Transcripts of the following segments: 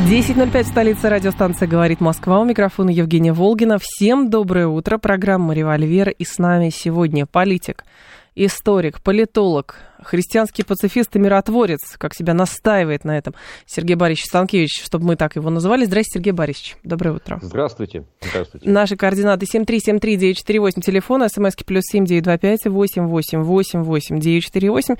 10.05 столица радиостанция «Говорит Москва». У микрофона Евгения Волгина. Всем доброе утро. Программа «Револьвер». И с нами сегодня политик, историк, политолог, христианский пацифист и миротворец, как себя настаивает на этом Сергей Борисович Станкевич, чтобы мы так его называли. Здравствуйте, Сергей Борисович. Доброе утро. Здравствуйте. Здравствуйте. Наши координаты 7373948, телефон, смски плюс 7925 888 948.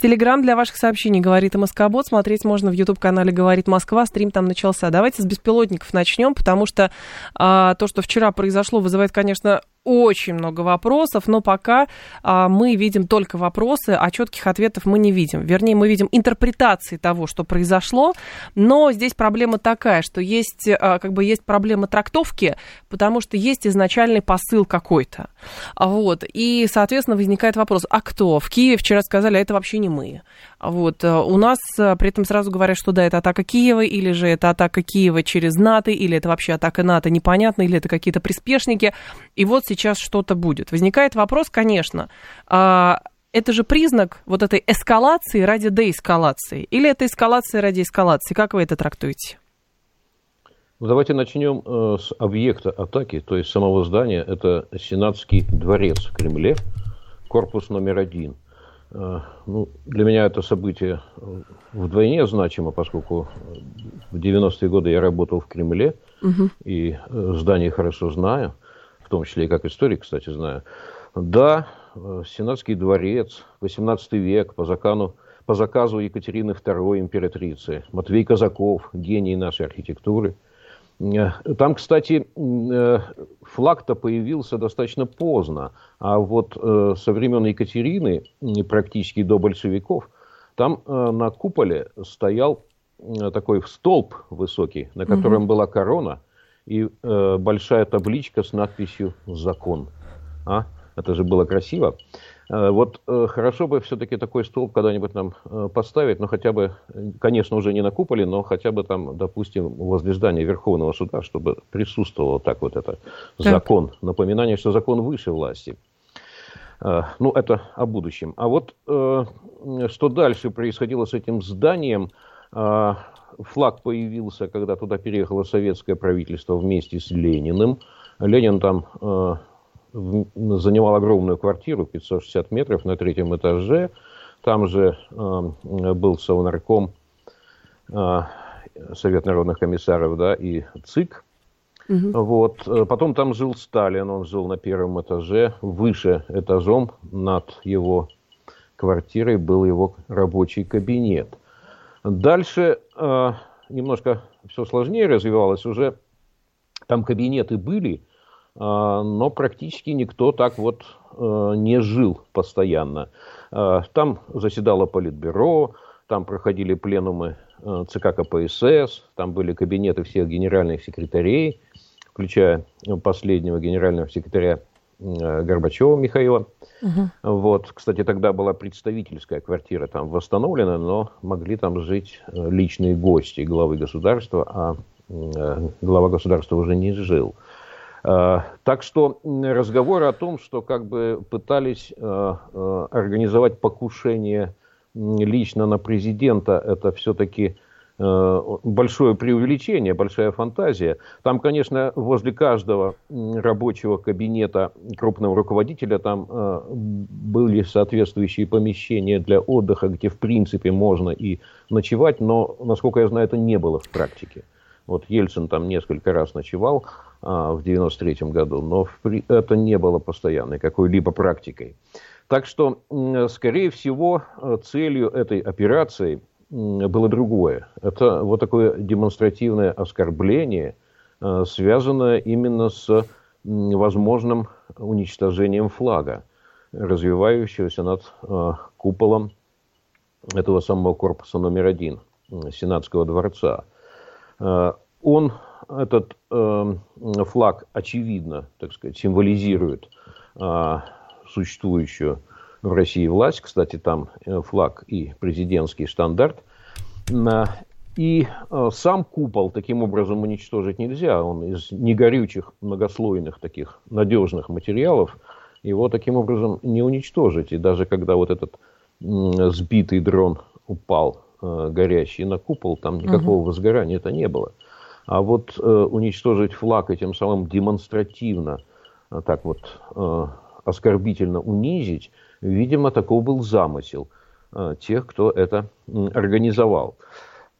Телеграмм для ваших сообщений «Говорит МСК-бот». Смотреть можно в YouTube-канале «Говорит Москва». Стрим там начался. Давайте с беспилотников начнем, потому что а, то, что вчера произошло, вызывает, конечно, очень много вопросов, но пока а, мы видим только вопросы, а четких ответов мы не видим. Вернее, мы видим интерпретации того, что произошло, но здесь проблема такая, что есть, а, как бы есть проблема трактовки, потому что есть изначальный посыл какой-то. Вот. И, соответственно, возникает вопрос, а кто? В Киеве вчера сказали, а это вообще не мы. Вот. Э, у нас э, при этом сразу говорят, что да, это атака Киева, или же это атака Киева через НАТО, или это вообще атака НАТО, непонятно, или это какие-то приспешники. И вот сейчас что-то будет. Возникает вопрос, конечно, а, это же признак вот этой эскалации ради деэскалации, или это эскалация ради эскалации? Как вы это трактуете? Ну, давайте начнем э, с объекта атаки, то есть самого здания. Это Сенатский дворец в Кремле, корпус номер один – ну, для меня это событие э, вдвойне значимо, поскольку в 90-е годы я работал в Кремле угу. и э, здание хорошо знаю, в том числе и как историк, кстати, знаю. Да, Сенатский дворец, 18 век, по заказу, по заказу Екатерины II императрицы. Матвей Казаков, гений нашей архитектуры – Э, там, кстати, э, флаг-то появился достаточно поздно, а вот э, со времен Екатерины, практически до большевиков, там на куполе стоял такой столб высокий, на котором угу. была корона и большая табличка с надписью «Закон». А? Это же было красиво. Э, вот э, хорошо бы все-таки такой столб когда-нибудь нам э, поставить, но хотя бы, конечно, уже не на куполе, но хотя бы там, допустим, возле здания Верховного суда, чтобы присутствовал так вот это так. закон, напоминание, что закон выше власти. Ну, это о будущем. А вот что дальше происходило с этим зданием, флаг появился, когда туда переехало советское правительство вместе с Лениным. Ленин там занимал огромную квартиру, 560 метров на третьем этаже. Там же э, был совнарком э, Совет народных комиссаров, да, и ЦИК. Угу. Вот. Э, потом там жил Сталин, он жил на первом этаже. Выше этажом над его квартирой был его рабочий кабинет. Дальше э, немножко все сложнее развивалось. Уже там кабинеты были, но практически никто так вот э, не жил постоянно. А, там заседало политбюро, там проходили пленумы э, ЦК КПСС, там были кабинеты всех генеральных секретарей, включая последнего генерального секретаря э, Горбачева Михаила. Угу. Вот, кстати, тогда была представительская квартира там восстановлена, но могли там жить личные гости главы государства, а глава государства уже не жил. Э, так что разговоры о том, что как бы пытались э, э, организовать покушение лично на президента, это все-таки большое преувеличение, большая фантазия. Там, конечно, возле каждого рабочего кабинета крупного руководителя там были соответствующие помещения для отдыха, где в принципе можно и ночевать, но, насколько я знаю, это не было в практике. Вот Ельцин там несколько раз ночевал в 93 году, но это не было постоянной какой-либо практикой. Так что, скорее всего, целью этой операции было другое. Это вот такое демонстративное оскорбление, а, связанное именно с возможным уничтожением флага, развивающегося над а, куполом этого самого корпуса номер один Сенатского дворца. Э, он, этот э, флаг, очевидно, так сказать, символизирует э, существующую в России власть. Кстати, там флаг и президентский стандарт. И сам купол таким образом уничтожить нельзя. Он из негорючих, многослойных таких надежных материалов. Его таким образом не уничтожить. И даже когда вот этот сбитый дрон упал горящий на купол, там никакого угу. возгорания это не было. А вот э, уничтожить флаг и тем самым демонстративно, э, так вот э, оскорбительно унизить, видимо, таков был замысел э, тех, кто это э, организовал.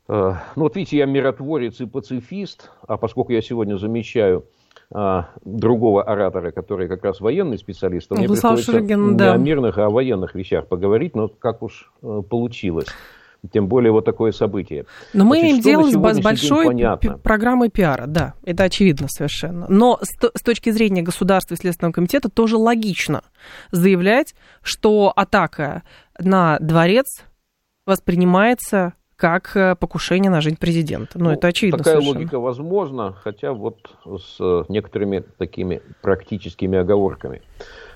Э, ну вот видите, я миротворец и пацифист, а поскольку я сегодня замечаю э, другого оратора, который как раз военный специалист, мне Владислав приходится Шургин, не да. о мирных, а о военных вещах поговорить, но как уж э, получилось тем более вот такое событие. Но мы Значит, имеем дело с большой пи- программой пиара, да, это очевидно совершенно. Но с, с точки зрения государства и Следственного комитета тоже логично заявлять, что атака на дворец воспринимается как э, покушение на жизнь президента. Ну, ну это очевидно Такая совершенно. логика возможна, хотя вот с э, некоторыми такими практическими оговорками.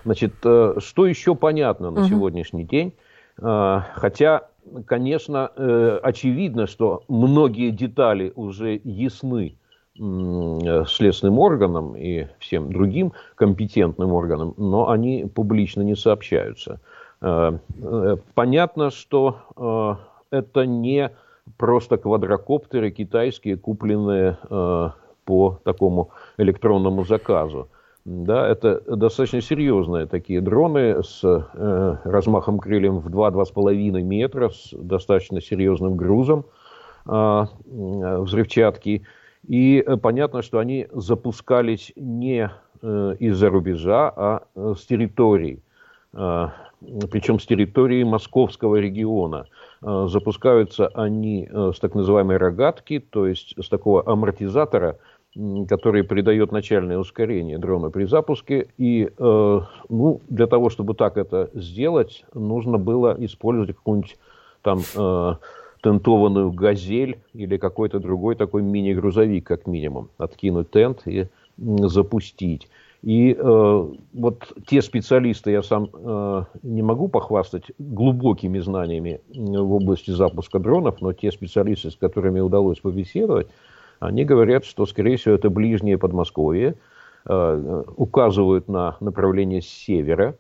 Значит, э, что еще понятно на угу. сегодняшний день? Хотя конечно, э, очевидно, что многие детали уже ясны э, следственным органам и всем другим компетентным органам, но они публично не сообщаются. Э, понятно, что это не просто квадрокоптеры китайские, купленные по такому электронному заказу. Да, это достаточно серьезные такие дроны с э, размахом крыльям в 2-2,5 метра, с достаточно серьезным грузом э, взрывчатки. И э, понятно, что они запускались не э, из-за рубежа, а э, с территорий. Э, причем с территории московского региона. Э, запускаются они э, с так называемой рогатки, то есть с такого амортизатора – который придает начальное ускорение дрона при запуске. И э, ну, для того, чтобы так это сделать, нужно было использовать какую-нибудь там э, тентованную газель или какой-то другой такой мини-грузовик, как минимум. Откинуть тент и запустить. И э, вот те специалисты, я сам э, не могу похвастать глубокими знаниями в области запуска дронов, но те специалисты, с которыми удалось побеседовать, они говорят, что, скорее всего, это ближнее Подмосковье, э, указывают на направление с севера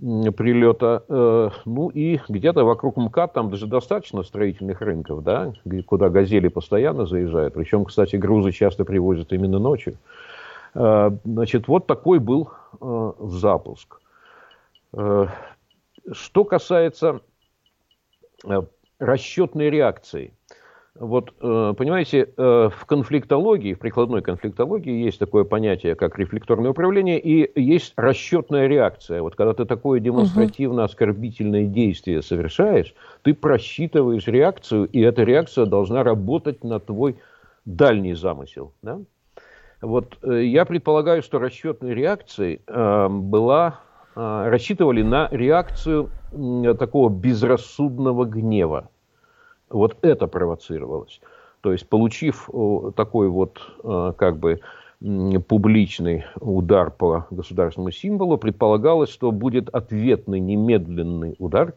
прилета. Э, ну и где-то вокруг МКАД там даже достаточно строительных рынков, да, куда газели постоянно заезжают. Причем, кстати, грузы часто привозят именно ночью. Э, значит, вот такой был запуск. Что касается расчетной реакции – вот, э, понимаете, э, в конфликтологии, в прикладной конфликтологии есть такое понятие, как рефлекторное управление, и есть расчетная реакция. Вот когда ты такое демонстративно оскорбительное действие совершаешь, ты просчитываешь реакцию, и эта реакция должна работать на твой дальний замысел. Да? Вот э, я предполагаю, что расчетной реакцией была, рассчитывали на реакцию такого безрассудного гнева. Вот это провоцировалось. То есть, получив такой вот э, как бы публичный удар по государственному символу, предполагалось, что будет ответный немедленный удар,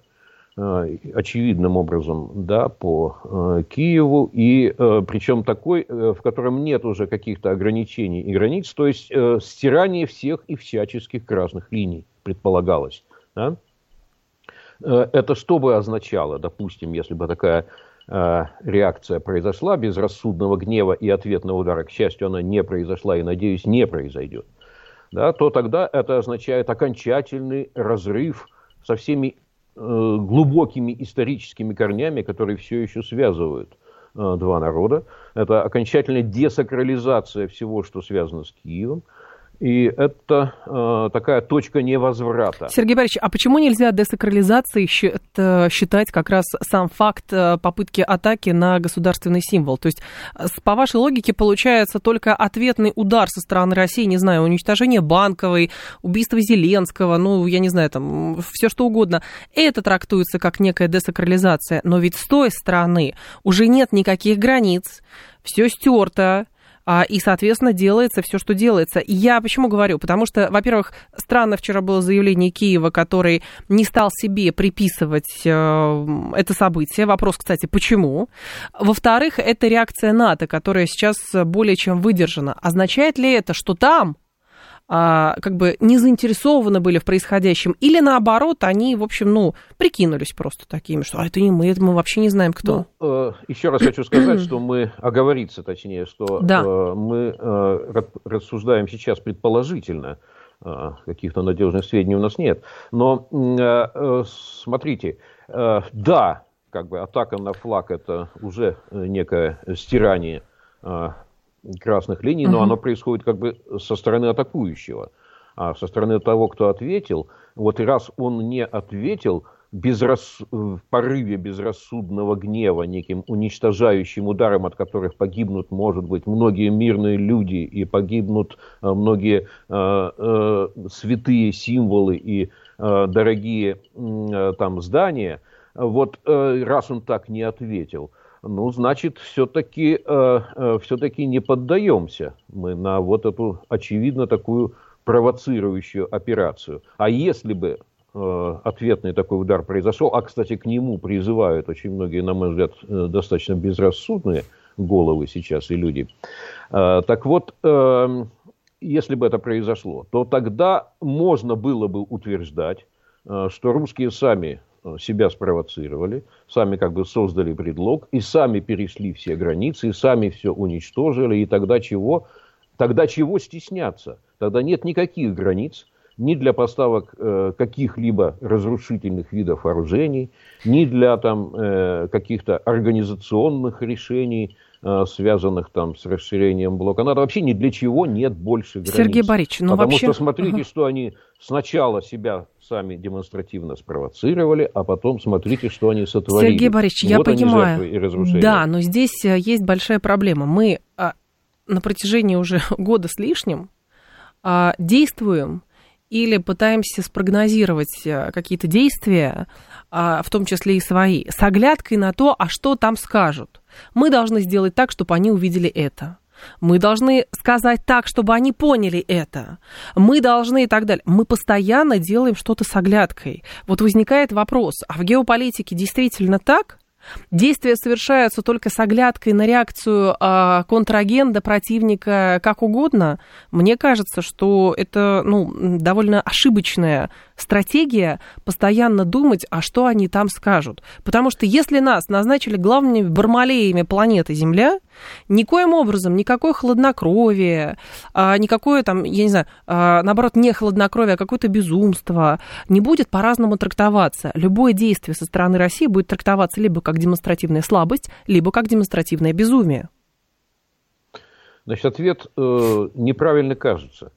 э, очевидным образом, да, по э, Киеву, и причем такой, в котором нет уже каких-то ограничений и границ, то есть стирание всех и всяческих красных линий предполагалось. Да? Э, это что бы означало, допустим, если бы такая э, реакция произошла без рассудного гнева и ответного удара, к счастью, она не произошла и, надеюсь, не произойдет, да, то тогда это означает окончательный разрыв со всеми э, глубокими историческими корнями, которые все еще связывают два народа. Это окончательная десакрализация всего, что связано с Киевом. И это э, такая точка невозврата. Сергей Борисович, а почему нельзя десакрализацией считать как раз сам факт э, попытки атаки на государственный символ? То есть, по вашей логике, получается только ответный удар со стороны России, не знаю, уничтожение банковой, убийство Зеленского, ну, я не знаю, там, все что угодно. Это трактуется как некая десакрализация. Но ведь с той стороны уже нет никаких границ, все стерто, и, соответственно, делается все, что делается. Я почему говорю? Потому что, во-первых, странно вчера было заявление Киева, который не стал себе приписывать э, это событие. Вопрос, кстати, почему? Во-вторых, это реакция НАТО, которая сейчас более чем выдержана. Означает ли это, что там а, как бы не заинтересованы были в происходящем, или наоборот, они, в общем, ну, прикинулись просто такими, что а это не мы, это мы вообще не знаем, кто. Ну, э, еще раз хочу сказать, что мы, оговориться точнее, что да. э, мы э, рассуждаем сейчас предположительно, каких-то надежных сведений у нас нет, но смотрите, да, как бы атака на флаг это уже некое стирание красных линий, но угу. оно происходит как бы со стороны атакующего. А со стороны того, кто ответил, вот и раз он не ответил безрас... в порыве безрассудного гнева, неким уничтожающим ударом, от которых погибнут, может быть, многие мирные люди и погибнут э, многие э, э, святые символы и э, дорогие э, там здания, вот э, раз он так не ответил – ну, значит, все-таки э, э, все-таки не поддаемся мы на вот эту очевидно такую провоцирующую операцию. А если бы э, ответный такой удар произошел, а, кстати, к нему призывают очень многие, на мой взгляд, э, достаточно безрассудные головы сейчас и люди. Э, так вот, э, если бы это произошло, то тогда можно было бы утверждать, э, что русские сами себя спровоцировали, сами как бы создали предлог, и сами перешли все границы, и сами все уничтожили, и тогда чего? Тогда чего стесняться? Тогда нет никаких границ, ни для поставок э, каких-либо разрушительных видов вооружений, ни для там, э, каких-то организационных решений, Э, связанных там с расширением блока НАТО. Вообще ни для чего нет больше границ. Сергей Борисович, ну Потому вообще... что смотрите, угу. что они сначала себя сами демонстративно спровоцировали, а потом смотрите, что они сотворили. Сергей Борисович, вот я понимаю. Да, но здесь э, есть большая проблема. Мы а, на протяжении уже года с лишним действуем или пытаемся спрогнозировать э, какие-то действия, а, в том числе и свои, с оглядкой на то, а что там скажут. Мы должны сделать так, чтобы они увидели это. Мы должны сказать так, чтобы они поняли это. Мы должны и так далее. Мы постоянно делаем что-то с оглядкой. Вот возникает вопрос, а в геополитике действительно так? Действия совершаются только с оглядкой на реакцию э, контрагента, противника, как угодно. Мне кажется, что это ну, довольно ошибочная стратегия постоянно думать, а что они там скажут. Потому что если нас назначили главными бармалеями планеты Земля, никоим образом никакое хладнокровие, а, никакое там, я не знаю, а, наоборот, не хладнокровие, а какое-то безумство не будет по-разному трактоваться. Любое действие со стороны России будет трактоваться либо как демонстративная слабость, либо как демонстративное безумие. Значит, ответ э, неправильно кажется.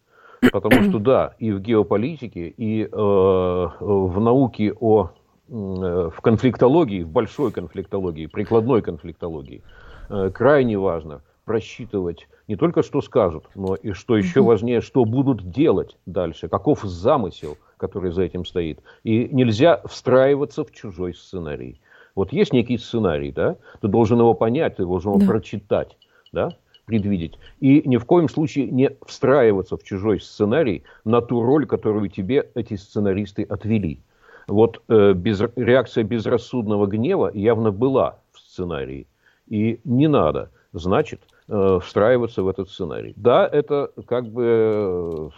Потому что да, и в геополитике, и э, в науке о э, в конфликтологии, в большой конфликтологии, прикладной конфликтологии, э, крайне важно просчитывать не только что скажут, но и что еще важнее, что будут делать дальше, каков замысел, который за этим стоит. И нельзя встраиваться в чужой сценарий. Вот есть некий сценарий, да, ты должен его понять, ты должен его да. прочитать, да, предвидеть. И ни в коем случае не встраиваться в чужой сценарий на ту роль, которую тебе эти сценаристы отвели. Вот э, без, реакция безрассудного гнева явно была в сценарии. И не надо, значит, э, встраиваться в этот сценарий. Да, это как бы э,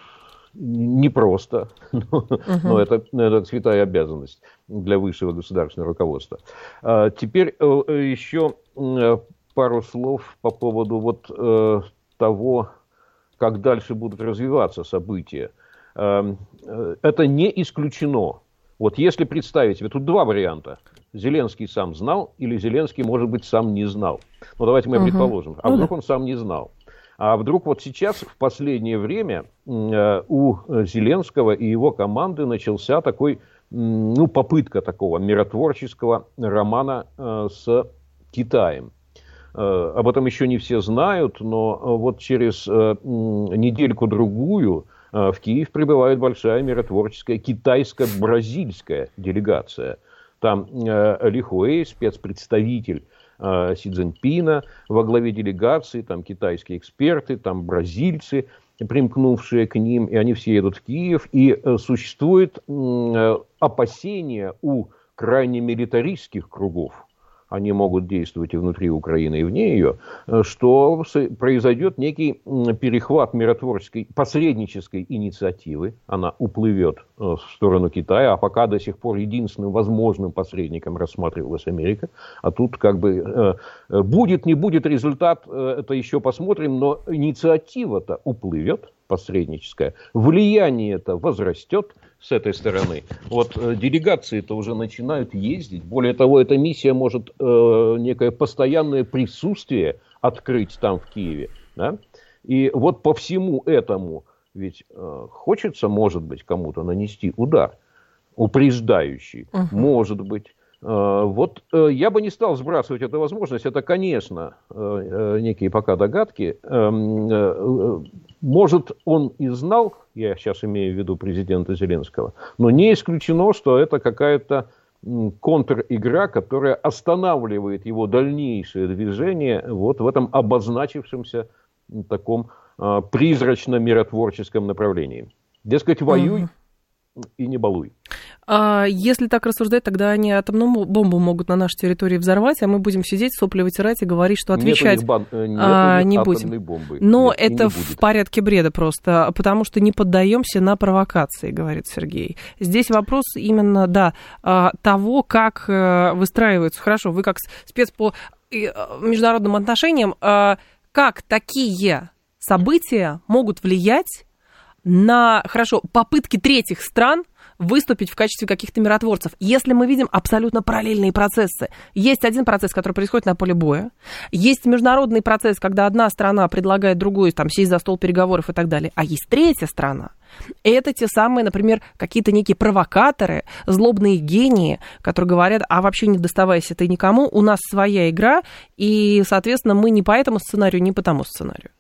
непросто, но, угу. но это, это святая обязанность для высшего государственного руководства. А теперь э, еще э, пару слов по поводу вот э, того, как дальше будут развиваться события. Это не исключено. Вот если представить себе, тут два варианта. Зеленский сам знал или Зеленский, может быть, сам не знал. Ну, давайте мы угу. предположим. А ну вдруг он сам не знал? А вдруг вот сейчас, в последнее время, э, у Зеленского и его команды начался такой, ну, попытка такого миротворческого романа э, с Китаем. Э, об этом еще не все знают, но вот через недельку-другую в Киев прибывает большая миротворческая китайско-бразильская делегация. Там Ли Хуэй, спецпредставитель э, Си Цзиньпина во главе делегации, там китайские эксперты, там бразильцы, примкнувшие к ним, и они все едут в Киев, и э, существует э, опасение у крайне милитаристских кругов, они могут действовать и внутри Украины, и вне ее, э, что произойдет некий перехват миротворческой, посреднической инициативы, она уплывет э, в сторону Китая, а пока до сих пор единственным возможным посредником рассматривалась Америка, а тут как бы э, будет, не будет результат, это еще посмотрим, но инициатива-то уплывет, посредническая, влияние это возрастет, с этой стороны. Вот э, делегации-то уже начинают ездить. Более того, эта миссия может э, некое постоянное присутствие открыть там в Киеве. Да? И вот по всему этому ведь э, хочется, может быть, кому-то нанести удар упреждающий. Угу. Может быть. Э, вот э, я бы не стал сбрасывать эту возможность. Это, конечно, э, некие пока догадки. Эм, может, он и знал, я сейчас имею в виду президента Зеленского, но не исключено, что это какая-то контр-игра, которая останавливает его дальнейшее движение вот в этом обозначившемся таком призрачно-миротворческом направлении. Дескать, воюй, и не балуй. А если так рассуждать, тогда они атомную бомбу могут на нашей территории взорвать, а мы будем сидеть, сопли вытирать и говорить, что отвечать бан... Э, а, не будем. Бомбы. Но нет, это в порядке бреда просто, потому что не поддаемся на провокации, говорит Сергей. Здесь вопрос именно, да, а, того, как э, выстраиваются. Хорошо, вы как спец по э, международным отношениям, а, как такие события могут влиять на, хорошо, попытки третьих стран выступить в качестве каких-то миротворцев. Если мы видим абсолютно параллельные процессы. Есть один процесс, который происходит на поле боя. Есть международный процесс, когда одна страна предлагает другую там, сесть за стол переговоров и так далее. А есть третья страна. Это те самые, например, какие-то некие провокаторы, злобные гении, которые говорят, а вообще не доставайся ты никому, у нас своя игра, и, соответственно, мы не по этому сценарию, не по тому сценарию.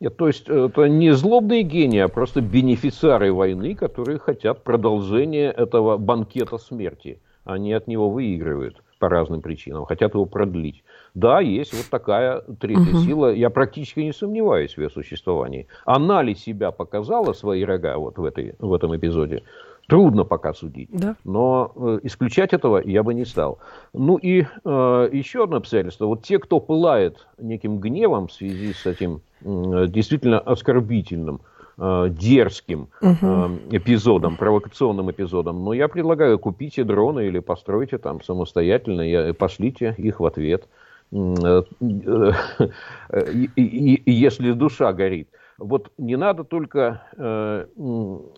Нет, то есть это не злобные гении, а просто бенефициары войны, которые хотят продолжения этого банкета смерти. Они от него выигрывают по разным причинам, хотят его продлить. Да, есть вот такая третья угу. сила. Я практически не сомневаюсь в ее существовании. Она ли себя показала, свои рога, вот в, этой, в этом эпизоде? Трудно пока судить. Да. Но э, исключать этого я бы не стал. Ну и э, еще одно обстоятельство. Вот те, кто пылает неким гневом в связи с этим э, действительно оскорбительным, э, дерзким э, эпизодом, провокационным эпизодом, но я предлагаю купите дроны или постройте там самостоятельно и пошлите их в ответ. Э, э, и если душа горит вот не надо только э,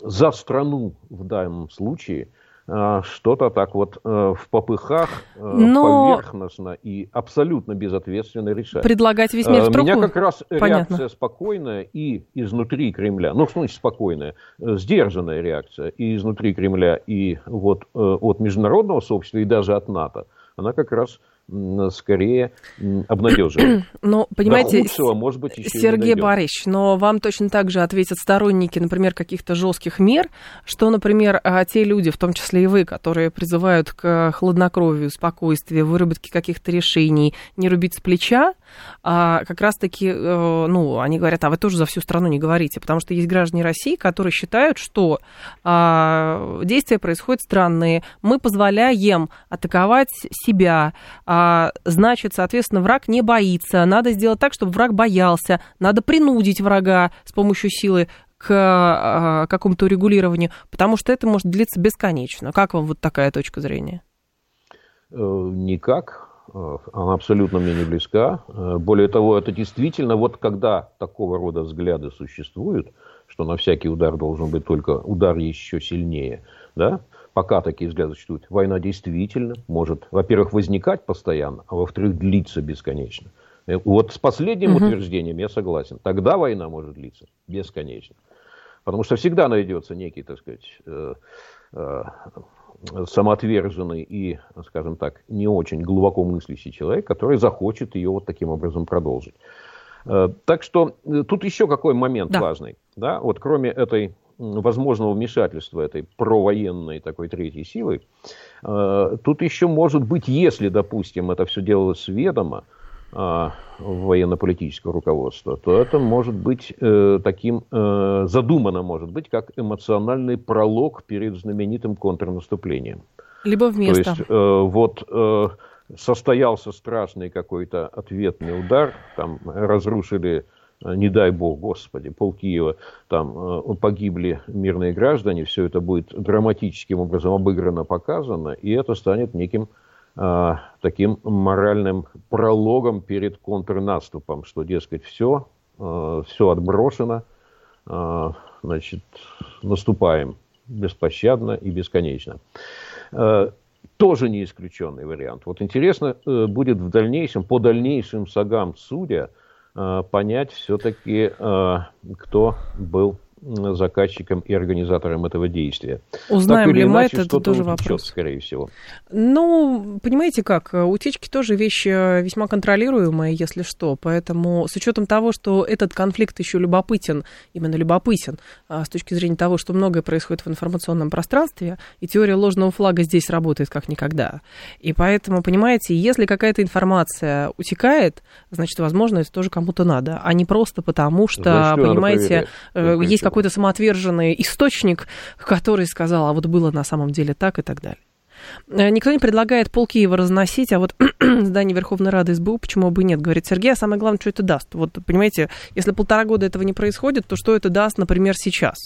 за страну в данном случае э, что-то так вот э, в попыхах э, Но... поверхностно и абсолютно безответственно решать. Предлагать весь мир в труху? Э, у меня как раз Понятно. реакция спокойная и изнутри Кремля, ну, что значит спокойная, э, сдержанная реакция и изнутри Кремля, и вот э, от международного сообщества, и даже от НАТО, она как раз скорее обнадеживает. Но, понимаете, До худшего, может быть, еще Сергей Борисович, но вам точно так же ответят сторонники, например, каких-то жестких мер, что, например, а, те люди, в том числе и вы, которые призывают к хладнокровию, спокойствию, выработке каких-то решений, не рубить с плеча, а как раз-таки, э, ну, они говорят, а вы тоже за всю страну не говорите, потому что есть граждане России, которые считают, что а, действия происходят странные, мы позволяем атаковать себя, а, значит, соответственно, враг не боится, надо сделать так, чтобы враг боялся, надо принудить врага с помощью силы к а, какому-то регулированию, потому что это может длиться бесконечно. Как вам вот такая точка зрения? Э, никак. Э, она абсолютно мне не близка. Э, более того, это действительно, вот когда такого рода взгляды существуют, что на всякий удар должен быть только удар еще сильнее, да, пока такие взгляды существуют, война действительно может, во-первых, возникать постоянно, а во-вторых, длиться бесконечно. Э, вот с последним угу. утверждением я согласен. Тогда война может длиться бесконечно. Потому что всегда найдется некий, так сказать, самоотверженный и, скажем так, не очень глубоко мыслящий человек, который захочет ее вот таким образом продолжить. Э, так что э, тут еще какой момент да. важный. Да? Вот кроме этой возможного вмешательства этой провоенной такой третьей силы, тут еще может быть, если, допустим, это все делалось ведомо, военно-политического руководства, то это может быть э, таким, э, задумано может быть, как эмоциональный пролог перед знаменитым контрнаступлением. Либо вместо. То есть, э, вот э, состоялся страшный какой-то ответный удар, там разрушили, э, не дай бог, господи, пол Киева, там э, погибли мирные граждане, все это будет драматическим образом обыграно, показано, и это станет неким э, таким моральным прологом перед контрнаступом, что, дескать, все, э, все отброшено, э, значит, наступаем беспощадно и бесконечно. Э, тоже не исключенный вариант. Вот интересно э, будет в дальнейшем, по дальнейшим сагам судя, понять все-таки, кто был заказчиком и организатором этого действия. Узнаем ли мы это, это тоже утечет, вопрос. скорее всего. Ну, понимаете как, утечки тоже вещь э, весьма контролируемая, если что, поэтому с учетом того, что этот конфликт еще любопытен, именно любопытен, а с точки зрения того, что многое происходит в информационном пространстве, и теория ложного флага здесь работает как никогда. И поэтому, понимаете, если какая-то информация утекает, значит, возможно, это тоже кому-то надо, а не просто потому, что, значит, понимаете, э, есть какой-то самоотверженный источник, который сказал, а вот было на самом деле так и так далее. Э, никто не предлагает пол Киева разносить, а вот здание Верховной Рады СБУ почему бы нет, говорит Сергей, а самое главное, что это даст. Вот, понимаете, если полтора года этого не происходит, то что это даст, например, сейчас?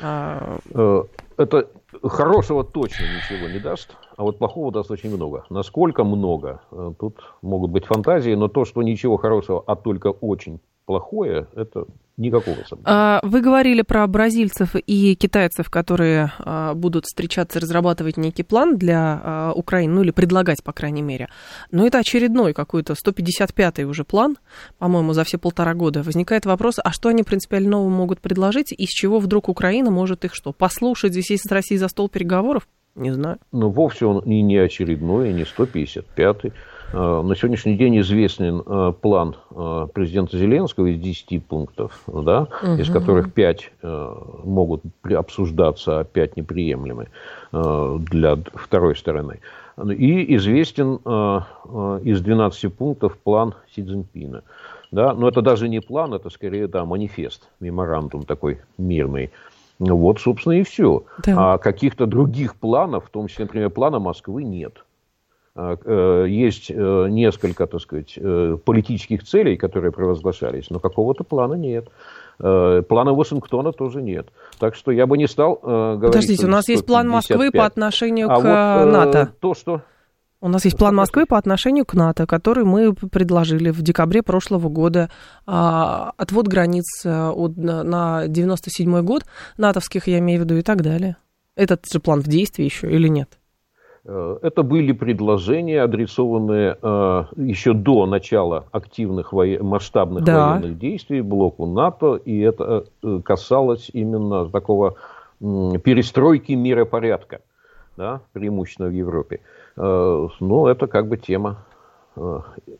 А, э, это хорошего точно ничего не даст, а вот плохого даст очень много. Насколько много, э, тут могут быть фантазии, но то, что ничего хорошего, а только очень плохое, это никакого сомнения. А, вы говорили про бразильцев и китайцев, которые а, будут встречаться разрабатывать некий план для а, Украины, ну или предлагать, по крайней мере. Но это очередной какой-то 155-й уже план, по-моему, за все полтора года. Возникает вопрос, а что они принципиально нового могут предложить, и с чего вдруг Украина может их что, послушать, здесь с Россией за стол переговоров? Не знаю. Ну, вовсе он и не очередной, и не 155-й. Э, на сегодняшний день известен э, план э, президента Зеленского из 10 пунктов, да, угу. из которых 5 могут обсуждаться, а 5 неприемлемы для второй стороны. И известен из 12 пунктов план Си Цзиньпина. Да? Но это даже не план, это скорее да, манифест, меморандум такой мирный. Вот, собственно, и все. Да. А каких-то других планов, в том числе, например, плана Москвы, нет. А, э, есть э, несколько, так сказать, э, политических целей, которые провозглашались, но какого-то плана нет. Плана Вашингтона тоже нет. Так что я бы не стал говорить... Подождите, у нас есть план Москвы по отношению а к вот, НАТО. То, что... У нас есть план Москвы по отношению к НАТО, который мы предложили в декабре прошлого года. А, отвод границ от, на 97 год, натовских я имею в виду, и так далее. Этот же план в действии еще или нет? Э, это были предложения, адресованные э, еще до начала активных масштабных да. военных действий блоку НАТО, и это э, касалось именно такого э, перестройки миропорядка, да, преимущественно в Европе. Э, ну, это как бы тема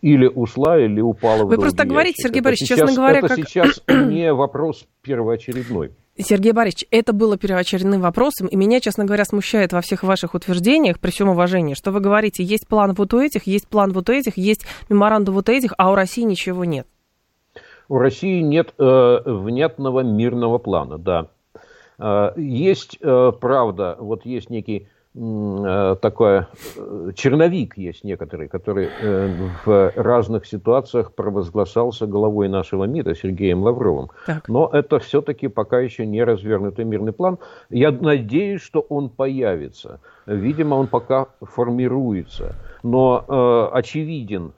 или ушла, или упала Вы в просто говорите, ящик. Сергей Борисович, честно говоря, это как... сейчас не вопрос первоочередной. Сергей Борисович, это было первоочередным вопросом, и меня, честно говоря, смущает во всех ваших утверждениях, при всем уважении, что вы говорите, есть план вот у этих, есть план вот у этих, есть меморандум вот этих, а у России ничего нет. У России нет э, внятного мирного плана, да. Э, есть, э, правда, вот есть некий Э, такое, э, черновик есть некоторый, который э, в разных ситуациях провозглашался главой нашего МИДа Сергеем Лавровым. Так. Но это все-таки пока еще не развернутый мирный план. Я надеюсь, что он появится. Видимо, он пока формируется. Но э, очевиден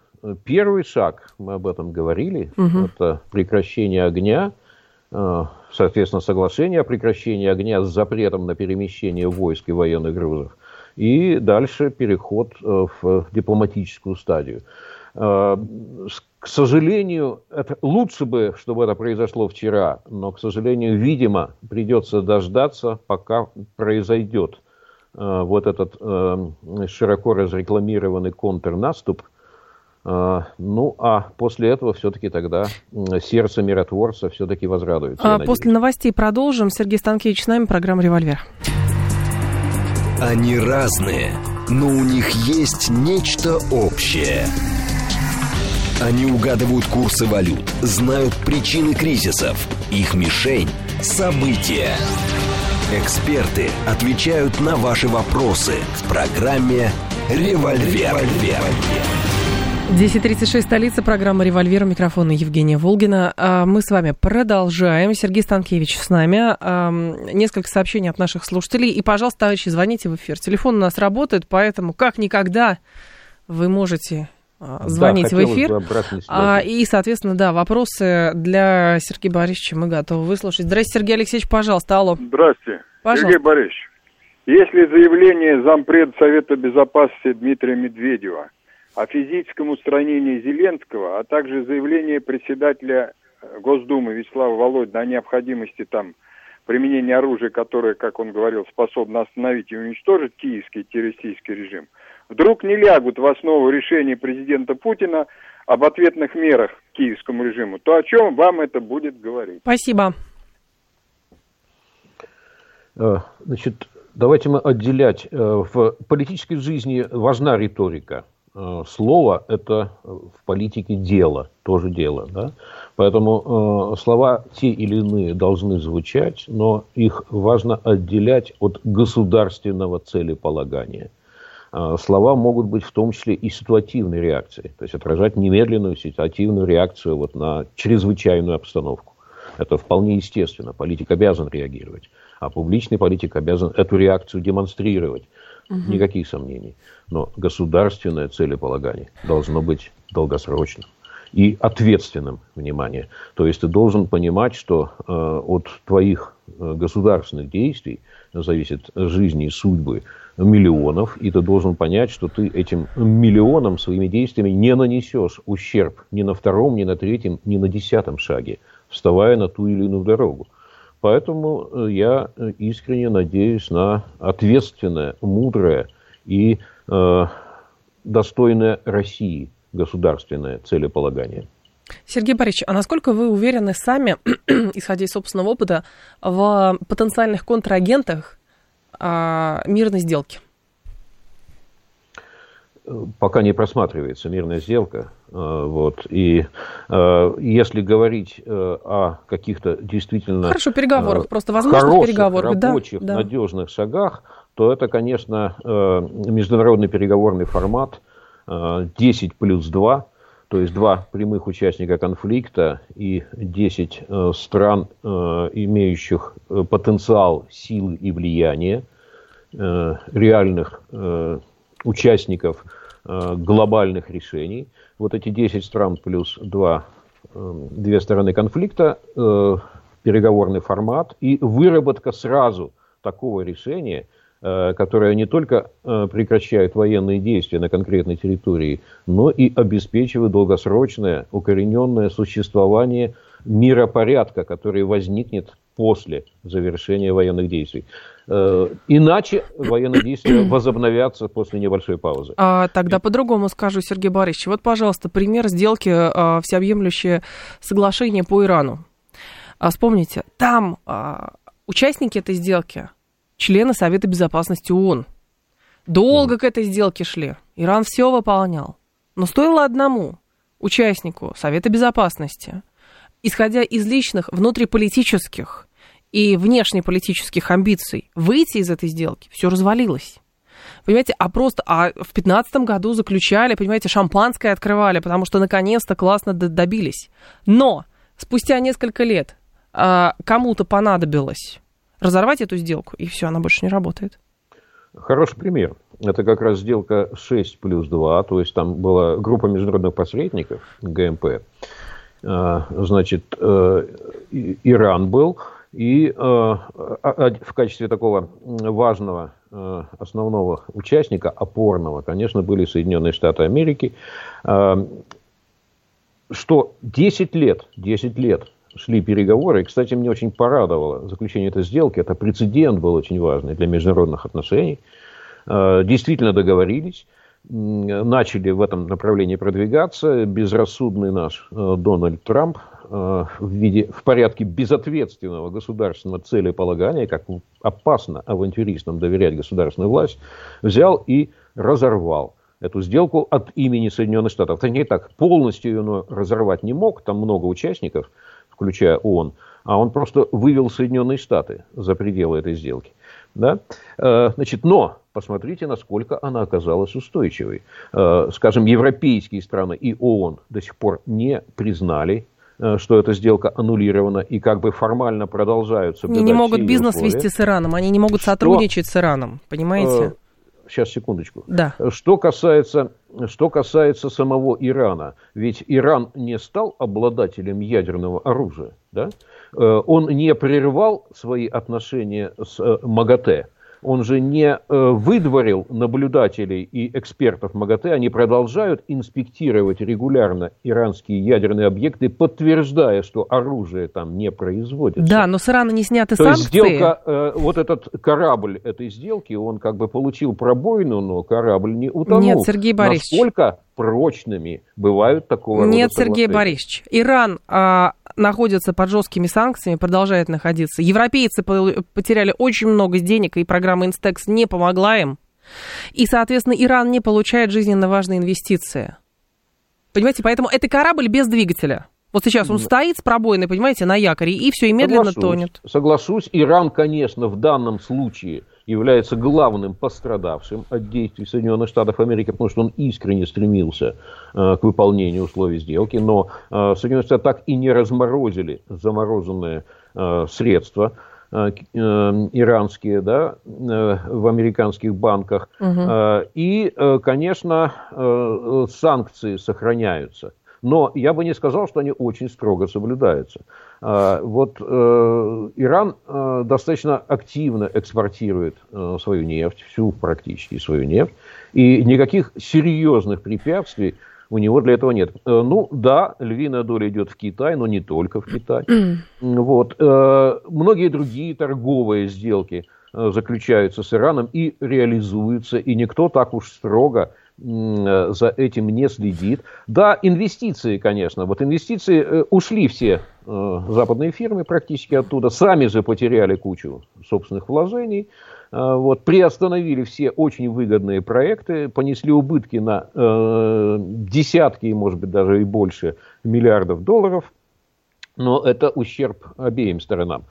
первый шаг, мы об этом говорили, угу. это прекращение огня соответственно, соглашение о прекращении огня с запретом на перемещение войск и военных грузов. И дальше переход э, в дипломатическую стадию. Э, к сожалению, это, лучше бы, чтобы это произошло вчера, но, к сожалению, видимо, придется дождаться, пока произойдет вот этот широко разрекламированный контрнаступ ну, а после этого все-таки тогда сердце миротворца все-таки возрадуется. А после новостей продолжим. Сергей Станкевич с нами, программа «Револьвер». Они разные, но у них есть нечто общее. Они угадывают курсы валют, знают причины кризисов. Их мишень – события. Эксперты отвечают на ваши вопросы в программе «Револьвер». 10.36, столица, программа «Револьвер», микрофона Евгения Волгина. А, мы с вами продолжаем. Сергей Станкевич с нами. Несколько сообщений от наших слушателей. И, пожалуйста, товарищи, звоните в эфир. Телефон у нас работает, поэтому как никогда вы можете а, звонить да, в эфир. А, и, соответственно, да, вопросы для Сергея Борисовича мы готовы выслушать. Здравствуйте, Сергей Алексеевич, пожалуйста, алло. Здравствуйте. Пожалуйста. Сергей Борисович, если заявление зампред Совета Безопасности Дмитрия Медведева о физическом устранении Зеленского, а также заявление председателя э, Госдумы Вячеслава Володина о необходимости там применения оружия, которое, как он говорил, способно остановить и уничтожить киевский террористический режим, вдруг не лягут в основу решения президента Путина об ответных мерах к киевскому режиму, то о чем вам это будет говорить? Спасибо. Э, значит, давайте мы отделять. Э, в политической жизни важна риторика. Э, слово – это в политике дело, тоже дело. Да? Поэтому слова те или иные должны звучать, но их важно отделять от государственного целеполагания. Слова могут быть в том числе и ситуативной реакцией, то есть отражать немедленную ситуативную реакцию вот на чрезвычайную обстановку. Это вполне естественно, политик обязан реагировать. А публичный политик обязан эту реакцию демонстрировать. Угу. Никаких сомнений. Но государственное целеполагание должно быть долгосрочным и ответственным, внимание. То есть ты должен понимать, что э, от твоих э, государственных действий зависит жизни и судьбы миллионов, и ты должен понять, что ты этим миллионам своими действиями не нанесешь ущерб ни на втором, ни на третьем, ни на десятом шаге, вставая на ту или иную дорогу. Поэтому э, я э, искренне надеюсь на ответственное, мудрое и э, достойное России государственное целеполагание. Сергей Борисович, а насколько вы уверены сами, исходя из собственного опыта, в потенциальных контрагентах а, мирной сделки? Пока не просматривается мирная сделка. Э, вот. И э, если говорить э, о каких-то действительно... Хорошо, переговорах, просто возможных переговорах. рабочих, да, надежных да. шагах, то это, конечно, международный переговорный формат 10 плюс 2, то есть два прямых участника конфликта и 10 стран, имеющих потенциал силы и влияния, реальных участников э, глобальных решений. Вот эти 10 стран плюс 2, э, две стороны конфликта, э, переговорный формат и выработка сразу такого решения, которое не только прекращает военные действия на конкретной территории, но и обеспечивает долгосрочное укорененное существование миропорядка, который возникнет после завершения военных действий. Э, иначе военные действия возобновятся после небольшой паузы. А, тогда по-другому скажу, Сергей Борисович. Вот, пожалуйста, пример сделки а, всеобъемлющее соглашение по Ирану. А, вспомните, там а, участники этой сделки, члены Совета Безопасности ООН. Долго mm. к этой сделке шли. Иран все выполнял. Но стоило одному участнику Совета Безопасности, исходя из личных внутриполитических и внешнеполитических амбиций выйти из этой сделки, все развалилось. Понимаете, а просто а в 2015 году заключали, понимаете, шампанское открывали, потому что наконец-то классно добились. Но спустя несколько лет а, кому-то понадобилось разорвать эту сделку, и все, она больше не работает. Хороший пример. Это как раз сделка 6 плюс 2, то есть там была группа международных посредников, ГМП. А, значит, э, Иран был, и э, в качестве такого важного э, основного участника, опорного, конечно, были Соединенные Штаты Америки. Э, что 10 лет, 10 лет шли переговоры. И, кстати, мне очень порадовало заключение этой сделки. Это прецедент был очень важный для международных отношений. Действительно договорились. начали в этом направлении продвигаться. Безрассудный наш Дональд Трамп в, виде, в порядке безответственного государственного целеполагания, как опасно авантюристам доверять государственную власть, взял и разорвал эту сделку от имени Соединенных Штатов. Точнее так, полностью ее разорвать не мог, там много участников, включая ООН, а он просто вывел Соединенные Штаты за пределы этой сделки. Да? Э, значит, но посмотрите, насколько она оказалась устойчивой. Э, скажем, европейские страны и ООН до сих пор не признали э, что эта сделка аннулирована и как бы формально продолжают соблюдать Они не могут бизнес условия. вести с Ираном, они не могут что, сотрудничать с Ираном, понимаете? Сейчас, секундочку. Да. Что касается, что касается самого Ирана, ведь Иран не стал обладателем ядерного оружия, да? Э, он не прервал свои отношения с э, МАГАТЭ, он же не э, выдворил наблюдателей и экспертов МАГАТЭ, они продолжают инспектировать регулярно иранские ядерные объекты, подтверждая, что оружие там не производится. Да, но с Ирана не сняты То санкции. Сделка, э, вот этот корабль этой сделки, он как бы получил пробоину, но корабль не утонул. Нет, Сергей Борисович. Насколько прочными бывают такого Нет, рода Сергей Борисович, Иран а, находится под жесткими санкциями, продолжает находиться. Европейцы потеряли очень много денег, и программа Инстекс не помогла им. И, соответственно, Иран не получает жизненно важные инвестиции. Понимаете, поэтому это корабль без двигателя. Вот сейчас он стоит с пробоиной, понимаете, на якоре, и все, и медленно соглашусь, тонет. Соглашусь, Иран, конечно, в данном случае является главным пострадавшим от действий Соединенных Штатов Америки, потому что он искренне стремился э, к выполнению условий сделки, но э, Соединенные Штаты так и не разморозили замороженные э, средства иранские да, в американских банках. Угу. И, конечно, санкции сохраняются. Но я бы не сказал, что они очень строго соблюдаются. А, вот э, Иран э, достаточно активно экспортирует э, свою нефть, всю практически свою нефть, и никаких серьезных препятствий у него для этого нет. Ну да, львиная доля идет в Китай, но не только в Китай. Вот. Многие другие торговые сделки заключаются с Ираном и реализуются, и никто так уж строго за этим не следит. Да, инвестиции, конечно. Вот инвестиции э, ушли все э, западные фирмы практически оттуда, сами же потеряли кучу собственных вложений. Вот, приостановили все очень выгодные проекты, понесли убытки на э, десятки, может быть, даже и больше миллиардов долларов. Но это ущерб обеим сторонам.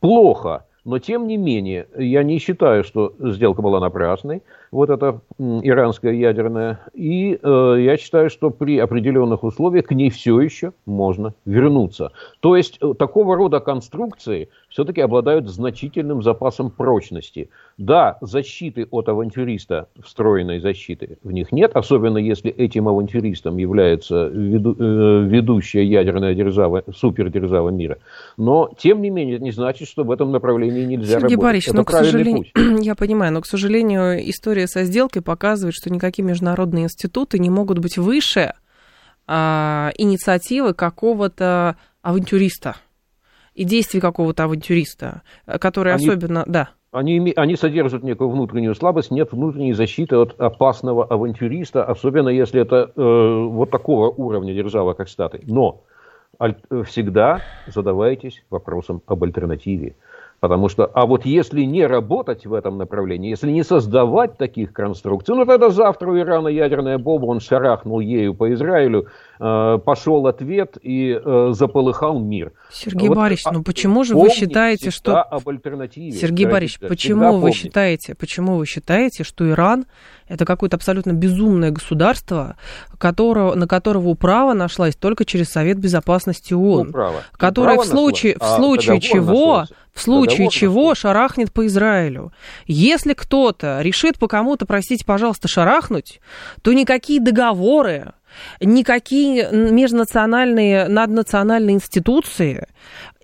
Плохо, но тем не менее, я не считаю, что сделка была напрасной вот это иранская ядерная. И э, я считаю, что при определенных условиях к ней все еще можно вернуться. То есть э, такого рода конструкции все-таки обладают значительным запасом прочности. Да, защиты от авантюриста, встроенной защиты в них нет, особенно если этим авантюристом является веду, э, ведущая ядерная держава, супердержава мира. Но, тем не менее, это не значит, что в этом направлении нельзя Сергей работать. Борисович, это но, к сожалению, путь. я понимаю, но, к сожалению, история история со сделкой показывает, что никакие международные институты не могут быть выше а, инициативы какого-то авантюриста и действий какого-то авантюриста, который они, особенно... Да. Они, они содержат некую внутреннюю слабость, нет внутренней защиты от опасного авантюриста, особенно если это э, вот такого уровня держава, как Штаты. Но аль, всегда задавайтесь вопросом об альтернативе. Потому что, а вот если не работать в этом направлении, если не создавать таких конструкций, ну тогда завтра у Ирана ядерная бомба, он шарахнул ею по Израилю, э, пошел ответ и э, заполыхал мир. Сергей вот, Борисович, а, ну почему же вы считаете, что... об альтернативе. Сергей Борисович, почему вы считаете, почему вы считаете, что Иран это какое-то абсолютно безумное государство, которого, на которого управа нашлась только через Совет Безопасности ООН, управа. который управа в случае, нашлась, в случае а чего, нашлась. в случае договор чего нашлась. шарахнет по Израилю. Если кто-то решит по кому-то, простите, пожалуйста, шарахнуть, то никакие договоры, никакие межнациональные, наднациональные институции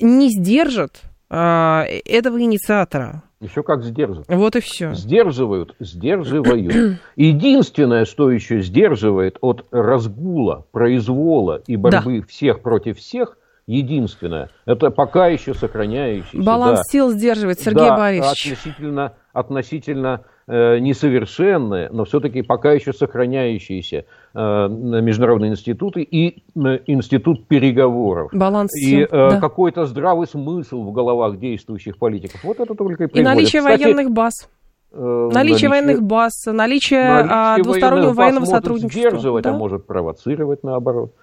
не сдержат а, этого инициатора. Еще как сдерживают. Вот и все. Сдерживают, сдерживают. Единственное, что еще сдерживает от разгула, произвола и борьбы да. всех против всех, единственное, это пока еще сохраняющийся... Баланс да, сил сдерживает, Сергей да, Борисович. Относительно, относительно несовершенные, но все-таки пока еще сохраняющиеся э, международные институты и э, институт переговоров. Баланс. И э, да. какой-то здравый смысл в головах действующих политиков. Вот это только и приводит. И наличие Кстати, военных баз. Наличие, наличие военных баз, наличие, наличие а, двустороннего военного сотрудничества. Может сдерживать, а да? а может провоцировать наоборот.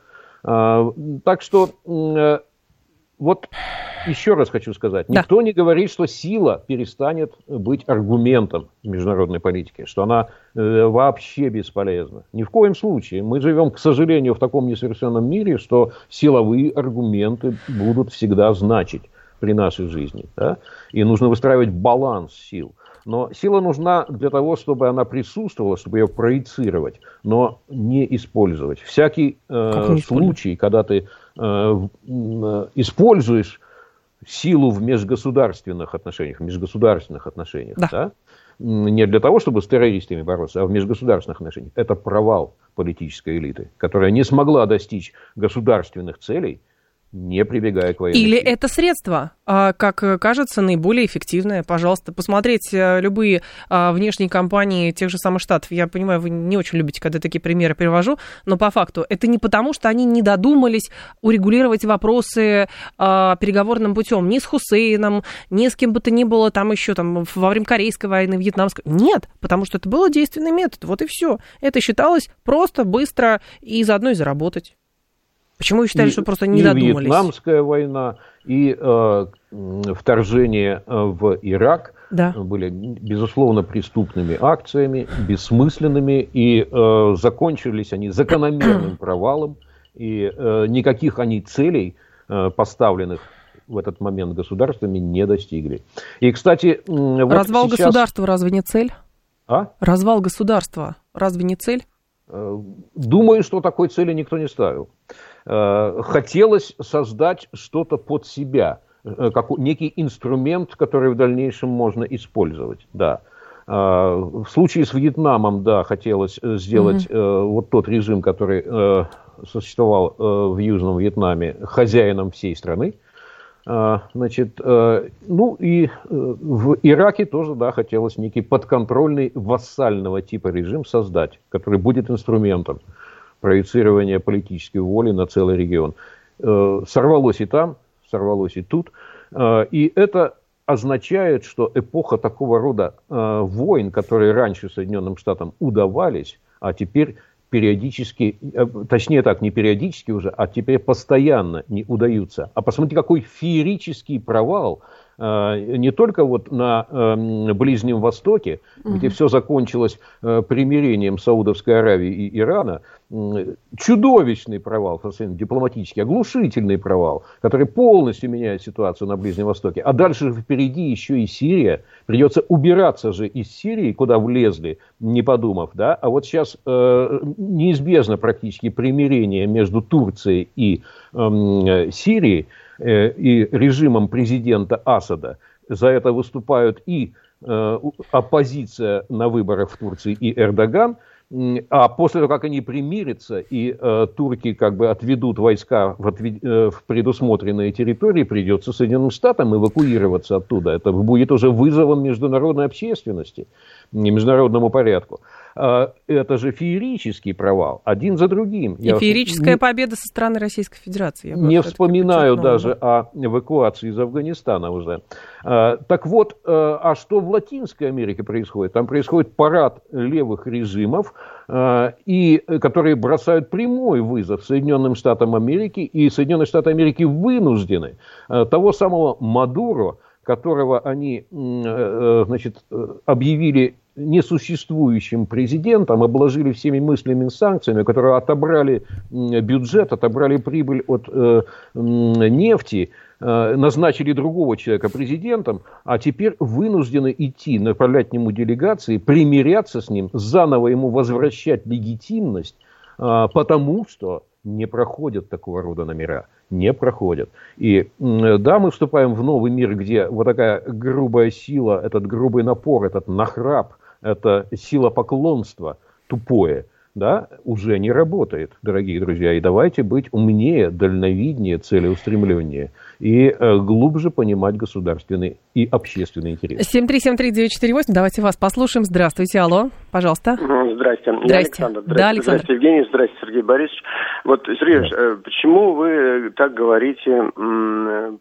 А, так что вот еще раз хочу сказать, да. никто не говорит, что сила перестанет быть аргументом международной политики, что она э, вообще бесполезна. Ни в коем случае. Мы живем, к сожалению, в таком несовершенном мире, что силовые аргументы будут всегда значить при нашей жизни. Да? И нужно выстраивать баланс сил. Но сила нужна для того, чтобы она присутствовала, чтобы ее проецировать, но не использовать. Всякий э, случай, когда ты используешь силу в межгосударственных отношениях, в межгосударственных отношениях, да. Да, не для того, чтобы с террористами бороться, а в межгосударственных отношениях, это провал политической элиты, которая не смогла достичь государственных целей – не прибегая к военной Или силе. это средство, а, как кажется, наиболее эффективное. Пожалуйста, посмотреть э, любые а, внешние кампании тех же самых штатов. Я понимаю, вы не очень любите, когда такие примеры привожу, но по факту это не потому, что они не додумались урегулировать вопросы а, переговорным путем ни с Хусейном, ни с кем бы то ни было там еще там, во время Корейской войны, Вьетнамской. Нет, потому что это был действенный метод. Вот и все. Это считалось просто, быстро и заодно и заработать. Почему вы считали, и, что просто не и додумались? Вьетнамская война, и э, вторжение э, в Ирак да. были, безусловно, преступными акциями, бессмысленными, и э, закончились они закономерным провалом, и э, никаких они целей, э, поставленных в этот момент государствами, не достигли. И, кстати, вот Развал сейчас... государства разве не цель? А? Развал государства разве не цель? Э, думаю, что такой цели никто не ставил. Э, хотелось создать что-то под себя, э, как некий инструмент, который в дальнейшем можно использовать, да. Э, в случае с Вьетнамом, да, хотелось сделать mm-hmm. вот тот режим, который существовал в Южном Вьетнаме, хозяином всей страны. Значит, ну и в Ираке тоже, да, хотелось некий подконтрольный вассального типа режим создать, который будет инструментом проецирование политической воли на целый регион. Э, сорвалось и там, сорвалось и тут. Э, и это означает, что эпоха такого рода э, войн, которые раньше Соединенным Штатам удавались, а теперь периодически, точнее так, не периодически уже, а теперь постоянно не удаются. А посмотрите, какой феерический провал не только вот на эм, Ближнем Востоке, угу. где все закончилось э, примирением Саудовской Аравии и Ирана, чудовищный провал, дипломатический, оглушительный провал, который полностью меняет ситуацию на Ближнем Востоке. А дальше впереди еще и Сирия. Придется убираться же из Сирии, куда влезли, не подумав. Да? А вот сейчас э, неизбежно практически примирение между Турцией и э, Сирией. Э, и режимом президента Асада. За это выступают и э, оппозиция на выборах в Турции и Эрдоган. А после того, как они примирятся и э, турки как бы отведут войска в, отвед... э, в предусмотренные территории, придется Соединенным Штатам эвакуироваться оттуда. Это будет уже вызовом международной общественности, не международному порядку. А, это же феерический провал, один за другим. И я феерическая не, победа со стороны Российской Федерации. Я не вспоминаю даже о эвакуации из Афганистана уже. А, так вот, а, а что в Латинской Америке происходит? Там происходит парад левых режимов, и, которые бросают прямой вызов Соединенным Штатам Америки, и Соединенные Штаты Америки вынуждены того самого Мадуро, которого они значит, объявили несуществующим президентом, обложили всеми мыслями санкциями, которые отобрали бюджет, отобрали прибыль от э, нефти, э, назначили другого человека президентом, а теперь вынуждены идти, направлять к нему делегации, примиряться с ним, заново ему возвращать легитимность, э, потому что не проходят такого рода номера не проходят. И да, мы вступаем в новый мир, где вот такая грубая сила, этот грубый напор, этот нахрап, это сила поклонства тупое, да, уже не работает, дорогие друзья. И давайте быть умнее, дальновиднее, целеустремленнее и э, глубже понимать государственный и общественный интерес. 7373948, давайте вас послушаем. Здравствуйте, алло, пожалуйста. Здрасте, здрасте. я Александр. Здрасте, да, Александр. здрасте, Евгений, здрасте, Сергей Борисович. Вот, Сергей, да. Э, почему вы так говорите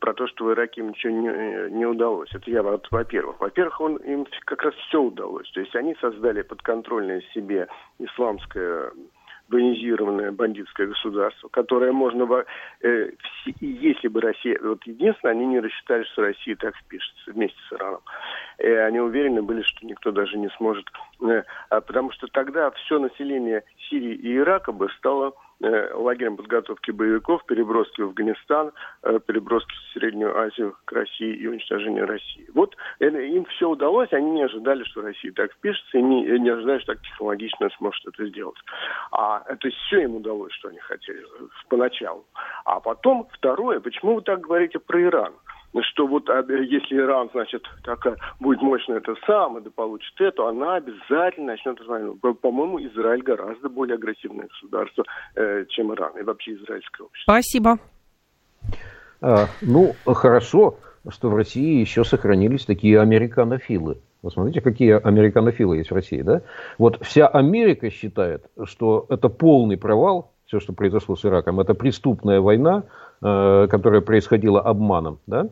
про то, что в Ираке им ничего не, не удалось? Это я, вот, во-первых. Во-первых, он, им как раз все удалось. То есть они создали подконтрольное себе исламское военизированное бандитское государство, которое можно... Э, если бы Россия... Вот единственное, они не рассчитали, что Россия так впишется вместе с Ираном. И они уверены были, что никто даже не сможет... Э, а потому что тогда все население Сирии и Ирака бы стало лагерем подготовки боевиков, переброски в Афганистан, э, переброски в Среднюю Азию к России и уничтожение России. Вот им все удалось, они не ожидали, что Россия так впишется, и не, не ожидали, что так технологично сможет это сделать. А, то есть все им удалось, что они хотели поначалу. А потом второе, почему вы так говорите про Иран? Что вот а, если Иран, значит, такая будет мощная это самое, да получит это, она обязательно начнет войну. По-моему, Израиль гораздо более агрессивное государство, э, чем Иран, и вообще израильское общество. Спасибо. А, ну, хорошо, что в России еще сохранились такие американофилы. Вы смотрите, какие американофилы есть в России, да? Вот вся Америка считает, что это полный провал, все, что произошло с Ираком, это преступная война, э, которая происходила обманом, да?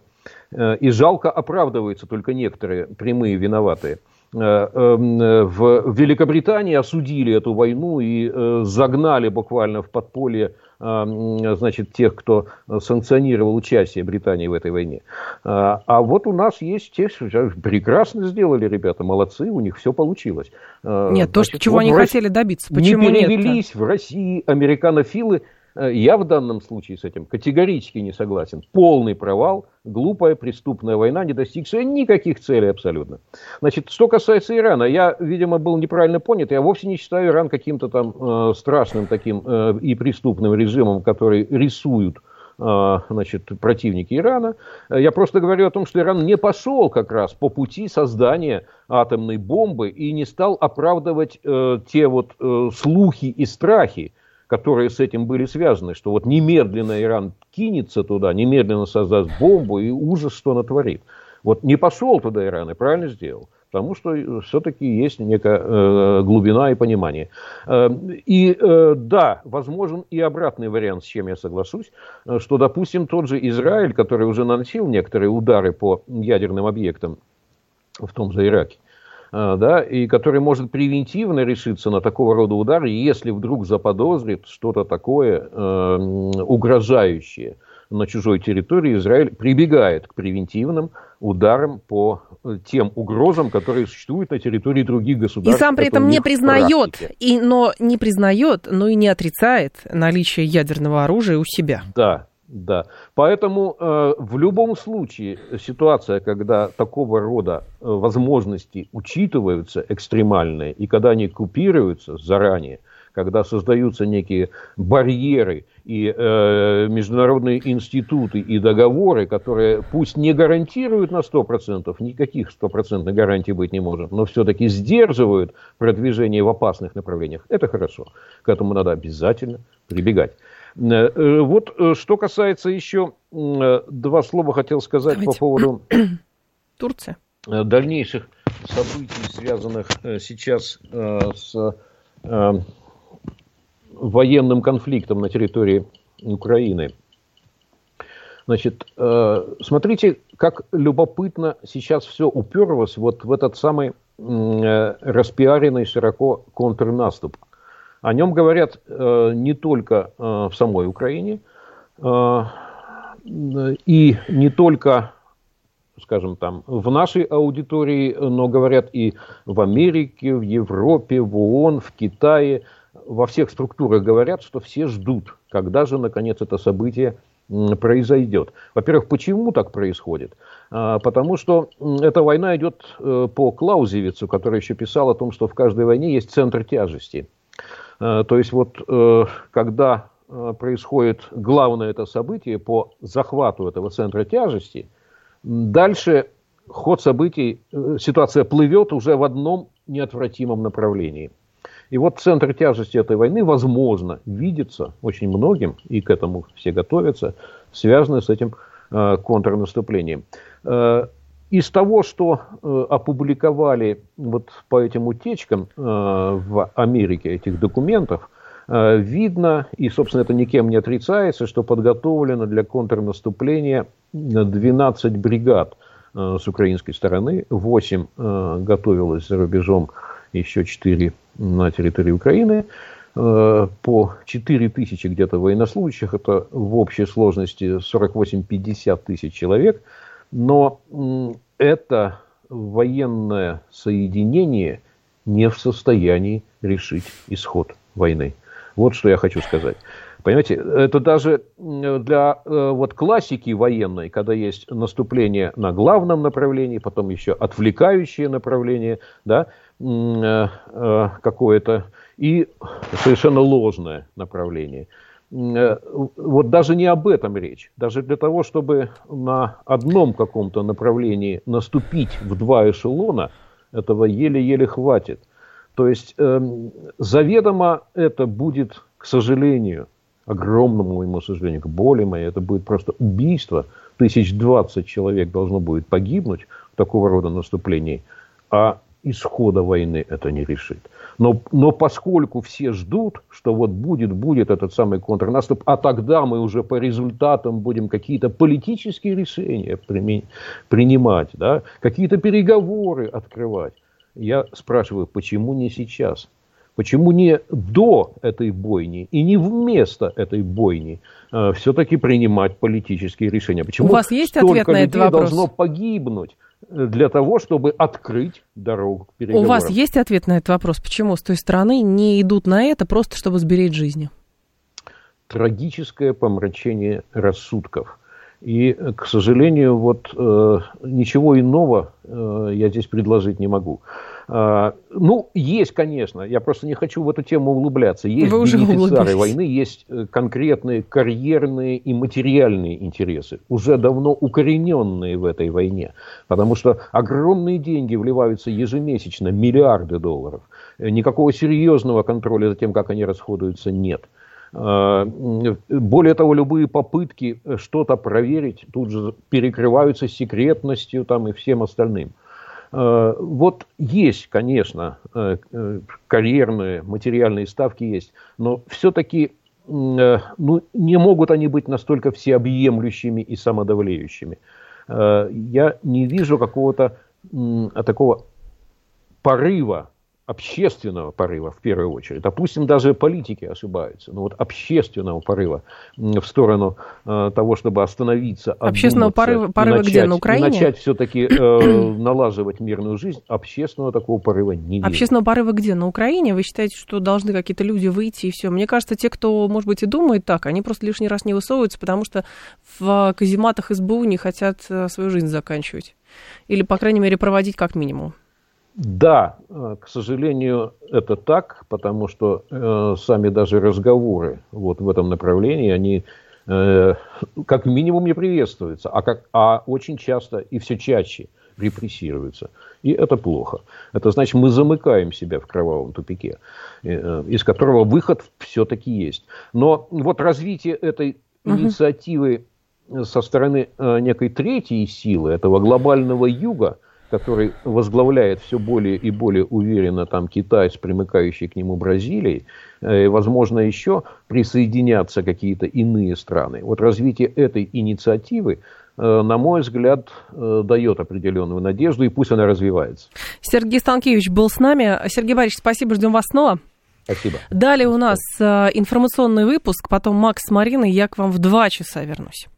Э, и жалко оправдываются только некоторые прямые виноватые. Э, эм, в Великобритании осудили эту войну и загнали буквально в подполье значит, тех, кто санкционировал участие Британии в этой войне. А вот у нас есть те, что прекрасно сделали ребята, молодцы, у них все получилось. Нет, значит, то, что, чего вот они хотели добиться, почему не перевелись нет? в России американофилы я в данном случае с этим категорически не согласен. Полный провал, глупая преступная война, не достигшая никаких целей абсолютно. Значит, что касается Ирана, я, видимо, был неправильно понят. Я вовсе не считаю Иран каким-то там э, страшным таким э, и преступным режимом, который рисуют э, значит, противники Ирана. Я просто говорю о том, что Иран не пошел как раз по пути создания атомной бомбы и не стал оправдывать э, те вот э, слухи и страхи, которые с этим были связаны, что вот немедленно Иран кинется туда, немедленно создаст бомбу и ужас, что натворит. Вот не пошел туда Иран и правильно сделал. Потому что все-таки есть некая э, глубина и понимание. Э, и э, да, возможен и обратный вариант, с чем я соглашусь, э, что, допустим, тот же Израиль, который уже наносил некоторые удары по ядерным объектам в том же Ираке, да, и который может превентивно решиться на такого рода удары, если вдруг заподозрит что-то такое э, угрожающее на чужой территории, Израиль прибегает к превентивным ударам по тем угрозам, которые существуют на территории других государств. И сам при этом не признает, и, но не признает, но и не отрицает наличие ядерного оружия у себя. Да, да, поэтому э, в любом случае ситуация, когда такого рода э, возможности учитываются экстремальные, и когда они купируются заранее, когда создаются некие барьеры и э, международные институты и договоры, которые пусть не гарантируют на 100%, никаких стопроцентных гарантий быть не может, но все-таки сдерживают продвижение в опасных направлениях, это хорошо. К этому надо обязательно прибегать. Э, э, вот э, что касается еще, два слова хотел сказать Давайте. по поводу Турции. дальнейших событий, связанных сейчас с военным конфликтом на территории Украины. Значит, смотрите, как любопытно сейчас все уперлось вот в этот самый распиаренный широко контрнаступ – о нем говорят э, не только э, в самой Украине э, и не только, скажем там, в нашей аудитории, но говорят и в Америке, в Европе, в ООН, в Китае. Во всех структурах говорят, что все ждут, когда же, наконец, это событие произойдет. Во-первых, почему так происходит? Потому что эта война идет по Клаузевицу, который еще писал о том, что в каждой войне есть центр тяжести – Э, то есть вот э, когда э, происходит главное это событие по захвату этого центра тяжести, дальше ход событий, ситуация плывет уже в одном неотвратимом направлении. И вот центр тяжести этой войны, возможно, видится очень многим, и к этому все готовятся, связанный с этим э, контрнаступлением. Э, из того, что э, опубликовали вот по этим утечкам э, в Америке этих документов, э, видно, и, собственно, это никем не отрицается, что подготовлено для контрнаступления 12 бригад э, с украинской стороны, 8 э, готовилось за рубежом, еще 4 на территории Украины. Э, по 4 тысячи где-то военнослужащих, это в общей сложности 48-50 тысяч человек – но это военное соединение не в состоянии решить исход войны. Вот что я хочу сказать. Понимаете, это даже для э, вот классики военной, когда есть наступление на главном направлении, потом еще отвлекающее направление, да, э, э, какое-то, и совершенно ложное направление – вот даже не об этом речь. Даже для того, чтобы на одном каком-то направлении наступить в два эшелона, этого еле-еле хватит. То есть э, заведомо это будет, к сожалению, огромному моему сожалению, к боли моей, это будет просто убийство. Тысяч двадцать человек должно будет погибнуть в такого рода наступлении. А исхода войны это не решит. Но, но поскольку все ждут, что вот будет, будет этот самый контрнаступ, а тогда мы уже по результатам будем какие-то политические решения принимать, да, какие-то переговоры открывать. Я спрашиваю, почему не сейчас? Почему не до этой бойни и не вместо этой бойни э, все-таки принимать политические решения? Почему У вас есть ответ на этот вопрос? должно погибнуть для того, чтобы открыть дорогу к переговорам. У вас есть ответ на этот вопрос? Почему с той стороны не идут на это просто, чтобы сберечь жизни? Трагическое помрачение рассудков. И, к сожалению, вот э, ничего иного э, я здесь предложить не могу. Ну, есть, конечно, я просто не хочу в эту тему углубляться. Есть Вы уже бенефициары войны, есть э, конкретные карьерные и материальные интересы, уже давно укорененные в этой войне. Потому что огромные деньги вливаются ежемесячно, миллиарды долларов. Э, никакого серьезного контроля за тем, как они расходуются, нет. А, более того, любые попытки что-то проверить тут же перекрываются секретностью там, и всем остальным. Э, вот есть, конечно, э, э, карьерные, материальные ставки есть, но все-таки ну, не могут они быть настолько всеобъемлющими и самодавлеющими. Я не вижу какого-то такого порыва общественного порыва в первую очередь. Допустим, даже политики ошибаются, но вот общественного порыва в сторону э, того, чтобы остановиться, общественного порыва, порыва начать, где на Украине, начать все-таки э, налаживать мирную жизнь, общественного такого порыва не. Общественного порыва где на Украине? Вы считаете, что должны какие-то люди выйти и все? Мне кажется, те, кто, может быть, и думает так, они просто лишний раз не высовываются, потому что в казематах СБУ не хотят э, свою жизнь заканчивать или, по крайней мере, проводить как минимум. Да, э, к сожалению, это так, потому что э, сами даже разговоры вот в этом направлении, они э, как минимум не приветствуются, а, как, а очень часто и все чаще репрессируются. И это плохо. Это значит, мы замыкаем себя в кровавом тупике, э, из которого выход все-таки есть. Но вот развитие этой инициативы со стороны э, некой третьей силы, этого глобального юга – который возглавляет все более и более уверенно там Китай с примыкающей к нему Бразилией, э, возможно, еще присоединятся какие-то иные страны. Вот развитие этой инициативы э, на мой взгляд, э, дает определенную надежду, и пусть она развивается. Сергей Станкевич был с нами. Сергей Борисович, спасибо, ждем вас снова. Спасибо. Далее у нас информационный выпуск, потом Макс с Мариной, я к вам в два часа вернусь.